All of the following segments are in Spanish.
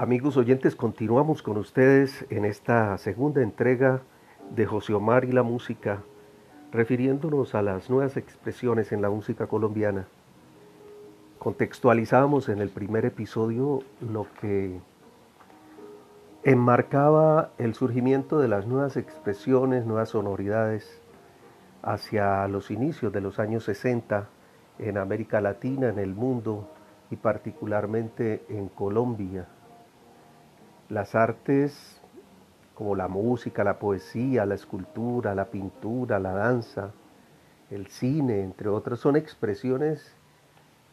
Amigos oyentes, continuamos con ustedes en esta segunda entrega de José Omar y la música, refiriéndonos a las nuevas expresiones en la música colombiana. Contextualizamos en el primer episodio lo que enmarcaba el surgimiento de las nuevas expresiones, nuevas sonoridades hacia los inicios de los años 60 en América Latina, en el mundo y particularmente en Colombia las artes como la música, la poesía, la escultura, la pintura, la danza, el cine, entre otras, son expresiones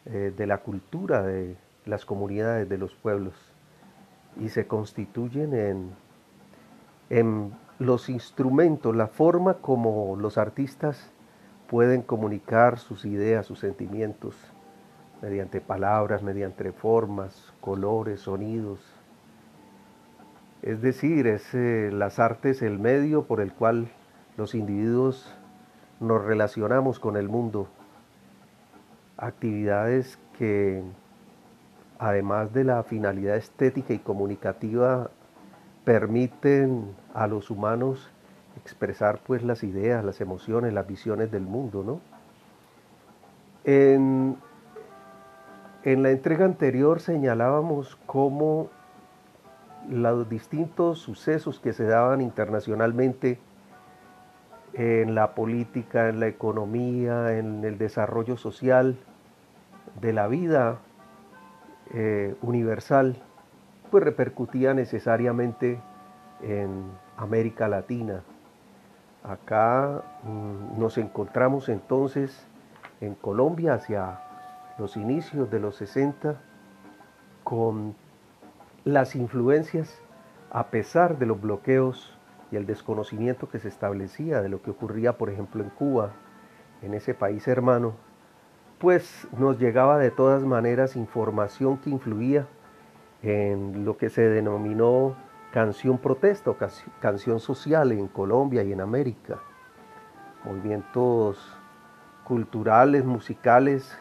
eh, de la cultura de las comunidades, de los pueblos, y se constituyen en, en los instrumentos, la forma como los artistas pueden comunicar sus ideas, sus sentimientos, mediante palabras, mediante formas, colores, sonidos, es decir, es eh, las artes el medio por el cual los individuos nos relacionamos con el mundo. Actividades que, además de la finalidad estética y comunicativa, permiten a los humanos expresar pues las ideas, las emociones, las visiones del mundo, ¿no? En, en la entrega anterior señalábamos cómo los distintos sucesos que se daban internacionalmente en la política, en la economía, en el desarrollo social de la vida eh, universal, pues repercutía necesariamente en América Latina. Acá mm, nos encontramos entonces en Colombia hacia los inicios de los 60 con las influencias, a pesar de los bloqueos y el desconocimiento que se establecía de lo que ocurría, por ejemplo, en Cuba, en ese país hermano, pues nos llegaba de todas maneras información que influía en lo que se denominó canción protesta o canción social en Colombia y en América. Movimientos culturales, musicales,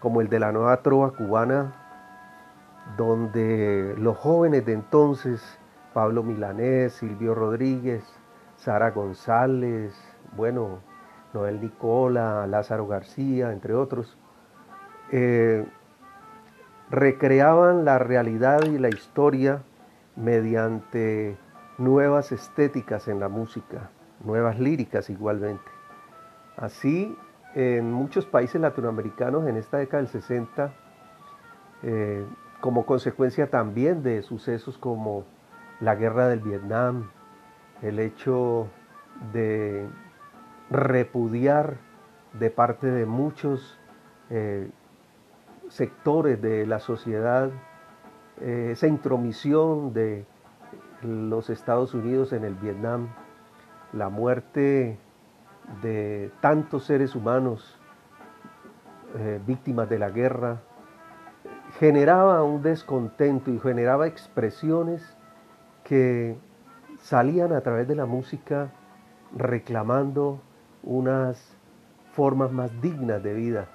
como el de la nueva trova cubana, donde los jóvenes de entonces, Pablo Milanés, Silvio Rodríguez, Sara González, bueno, Noel Nicola, Lázaro García, entre otros, eh, recreaban la realidad y la historia mediante nuevas estéticas en la música, nuevas líricas igualmente. Así, en muchos países latinoamericanos en esta década del 60, como consecuencia también de sucesos como la guerra del Vietnam, el hecho de repudiar de parte de muchos eh, sectores de la sociedad eh, esa intromisión de los Estados Unidos en el Vietnam, la muerte de tantos seres humanos eh, víctimas de la guerra, generaba un descontento y generaba expresiones que salían a través de la música reclamando unas formas más dignas de vida.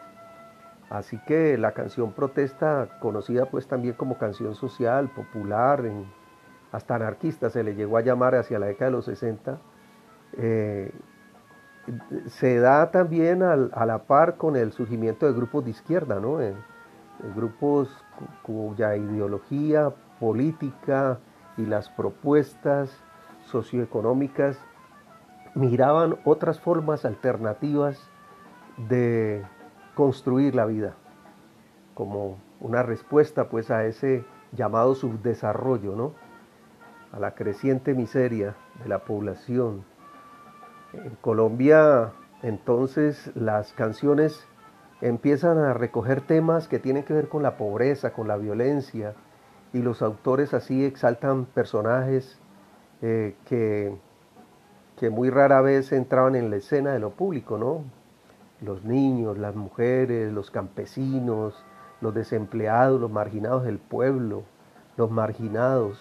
Así que la canción protesta, conocida pues también como canción social, popular, hasta anarquista se le llegó a llamar hacia la década de los 60, eh, se da también a la par con el surgimiento de grupos de izquierda, ¿no? Grupos cuya ideología política y las propuestas socioeconómicas miraban otras formas alternativas de construir la vida, como una respuesta pues a ese llamado subdesarrollo, ¿no? a la creciente miseria de la población. En Colombia entonces las canciones empiezan a recoger temas que tienen que ver con la pobreza, con la violencia, y los autores así exaltan personajes eh, que, que muy rara vez entraban en la escena de lo público, ¿no? Los niños, las mujeres, los campesinos, los desempleados, los marginados del pueblo, los marginados,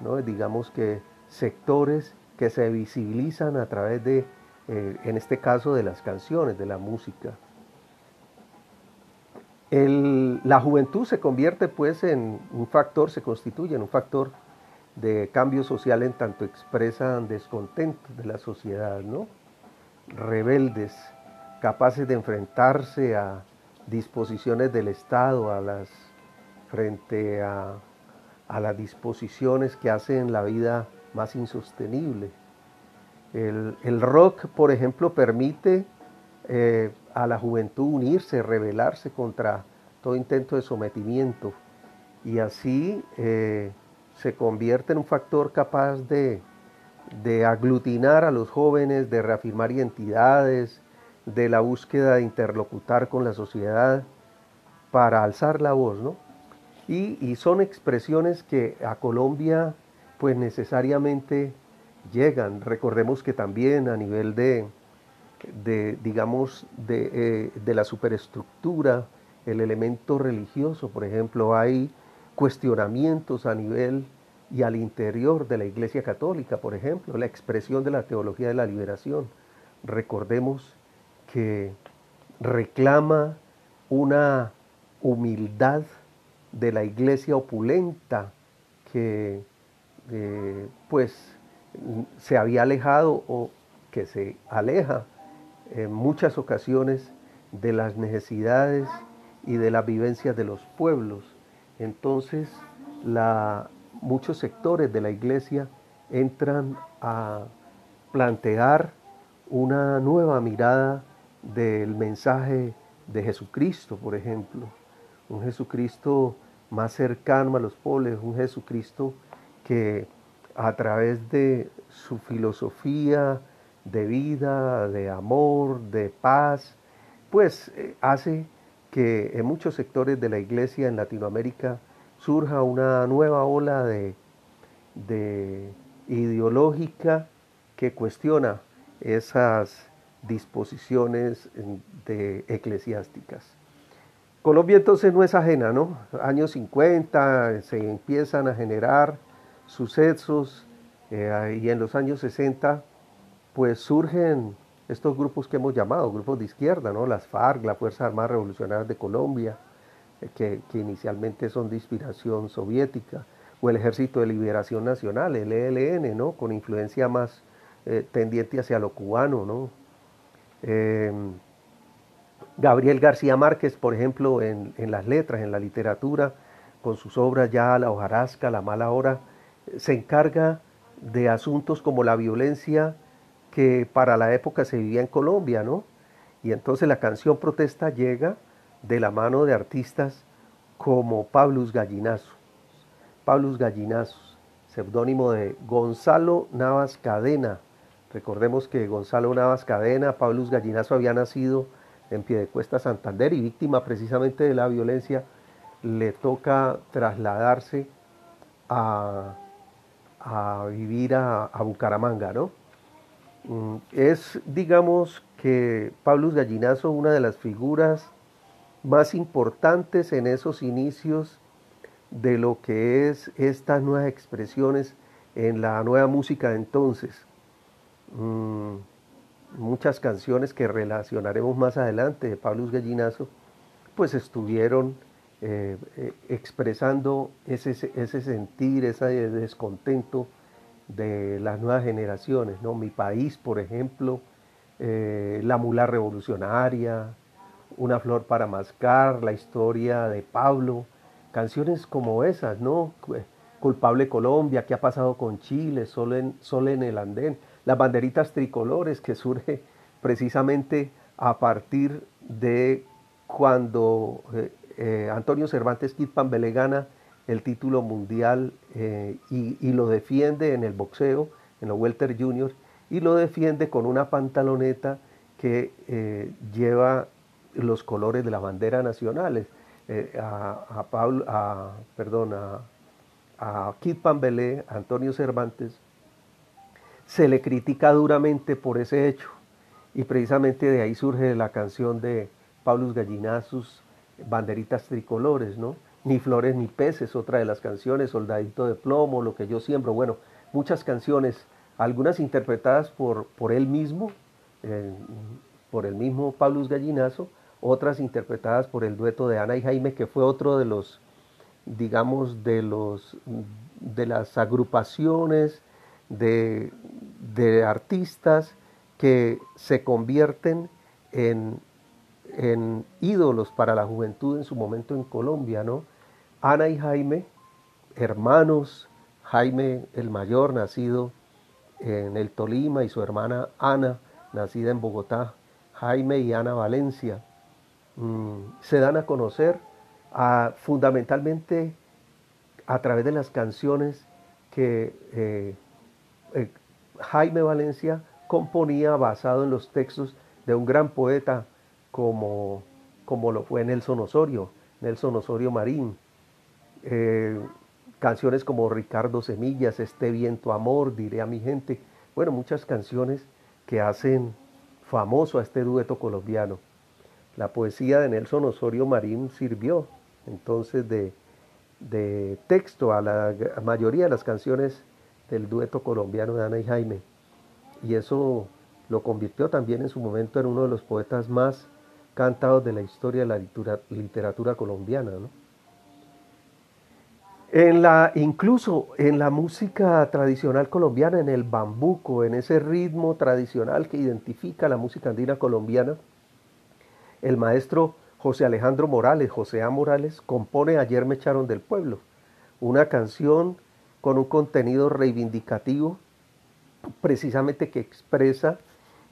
¿no? digamos que sectores que se visibilizan a través de, eh, en este caso, de las canciones, de la música. La juventud se convierte pues en un factor, se constituye en un factor de cambio social en tanto expresan descontento de la sociedad, ¿no? Rebeldes, capaces de enfrentarse a disposiciones del Estado, a las, frente a, las disposiciones que hacen la vida más insostenible. El, rock, por ejemplo, permite eh, a la juventud unirse, rebelarse contra todo intento de sometimiento y así eh, se convierte en un factor capaz de, de aglutinar a los jóvenes, de reafirmar identidades, de la búsqueda de interlocutar con la sociedad para alzar la voz, ¿no? Y, son expresiones que a Colombia pues necesariamente llegan. Recordemos que también a nivel de, de digamos, de, eh, de, la superestructura, el elemento religioso, por ejemplo, hay cuestionamientos a nivel y al interior de la Iglesia Católica, por ejemplo, la expresión de la teología de la liberación. Recordemos que reclama una humildad de la iglesia opulenta que eh, pues se había alejado o que se aleja en muchas ocasiones de las necesidades y de las vivencias de los pueblos. Entonces muchos sectores de la iglesia entran a plantear una nueva mirada del mensaje de Jesucristo, por ejemplo. Un Jesucristo más cercano a los pobres, un Jesucristo que a través de su filosofía de vida, de amor, de paz, pues eh, hace que en muchos sectores de la iglesia en Latinoamérica surja una nueva ola de, de ideológica que cuestiona esas disposiciones de eclesiásticas. Colombia entonces no es ajena, ¿no? Años 50 se empiezan a generar sucesos eh, y en los años 60 pues surgen estos grupos que hemos llamado grupos de izquierda, ¿no? Las FARC, las Fuerzas Armadas Revolucionarias de Colombia, eh, que, inicialmente son de inspiración soviética, o el Ejército de Liberación Nacional, el ELN, ¿no? Con influencia más eh, tendiente hacia lo cubano, ¿no? Em, Gabriel García Márquez, por ejemplo, en, las letras, en la literatura, con sus obras ya La hojarasca, La mala hora, se encarga de asuntos como la violencia que para la época se vivía en Colombia, ¿no? Y entonces la canción protesta llega de la mano de artistas como Pablus Gallinazo. Pablus Gallinazos, seudónimo de Gonzalo Navas Cadena, Recordemos que Gonzalo Navas Cadena, Pablo Gallinazo había nacido en Piedecuesta, Santander y víctima precisamente de la violencia, le toca trasladarse a, vivir a, Bucaramanga, ¿no? Mm, es, digamos, que Pablo Gallinazo, una de las figuras más importantes en esos inicios de lo que es estas nuevas expresiones en la nueva música de entonces. Mm, muchas canciones que relacionaremos más adelante de Pablo Gallinazo, pues estuvieron eh, eh, expresando ese, ese, sentir, ese descontento de las nuevas generaciones, ¿no? Mi país, por ejemplo, eh, La mula revolucionaria, Una flor para mascar, la historia de Pablo, canciones como esas, ¿no? Culpable Colombia, ¿qué ha pasado con Chile? Solo en, en el andén las banderitas tricolores que surge precisamente a partir de cuando eh, eh, Antonio Cervantes Kid Pambele gana el título mundial eh, y, lo defiende en el boxeo, en los Welter Junior, y lo defiende con una pantaloneta que lleva los colores de la bandera nacionales. a, Pablo, a, perdón, a, a Kid Pambelé, Antonio Cervantes, se le critica duramente por ese hecho. Y precisamente de ahí surge la canción de Paulus Gallinazos, Banderitas Tricolores, ¿no? Ni flores ni peces, otra de las canciones, Soldadito de plomo, Lo que yo siembro, bueno, muchas canciones, algunas interpretadas por, por él mismo, por el mismo Paulus Gallinazo, otras interpretadas por el dueto de Ana y Jaime, que fue otro de los, digamos, de los de las agrupaciones de, de artistas que se convierten en, en, ídolos para la juventud en su momento en Colombia, ¿no? Ana y Jaime, hermanos, Jaime el mayor, nacido en el Tolima, y su hermana Ana, nacida en Bogotá, Jaime y Ana Valencia, mm, se dan a conocer fundamentalmente a través de las canciones que eh, eh, Jaime Valencia componía basado en los textos de un gran poeta como, como lo fue Nelson Osorio, Nelson Osorio Marín. Eh, canciones como Ricardo Semillas, Este viento amor, diré a mi gente. Bueno, muchas canciones que hacen famoso a este dueto colombiano. La poesía de Nelson Osorio Marín sirvió entonces de, de texto a la mayoría de las canciones del dueto colombiano de Ana y Jaime. Y eso lo convirtió también en su momento en uno de los poetas más cantados de la historia de la literatura, colombiana. En la, incluso en la música tradicional colombiana, en el bambuco, en ese ritmo tradicional que identifica la música andina colombiana, el maestro José Alejandro Morales, José A. Morales, compone Ayer me echaron del pueblo, una canción con un contenido reivindicativo, precisamente que expresa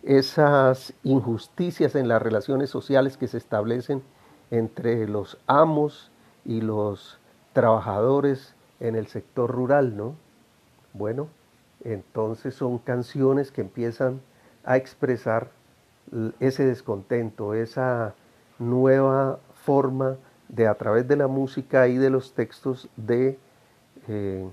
esas injusticias en las relaciones sociales que se establecen entre los amos y los trabajadores en el sector rural, ¿no? Bueno, entonces son canciones que empiezan a expresar ese descontento, esa nueva forma de a través de la música y de los textos de eh,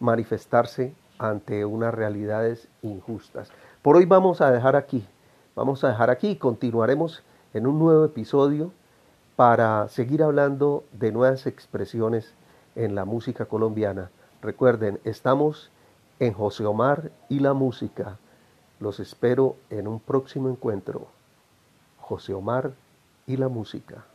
manifestarse ante unas realidades injustas. Por hoy vamos a dejar aquí, vamos a dejar aquí y continuaremos en un nuevo episodio para seguir hablando de nuevas expresiones en la música colombiana. Recuerden, estamos en José Omar y la música. Los espero en un próximo encuentro. José Omar y la música.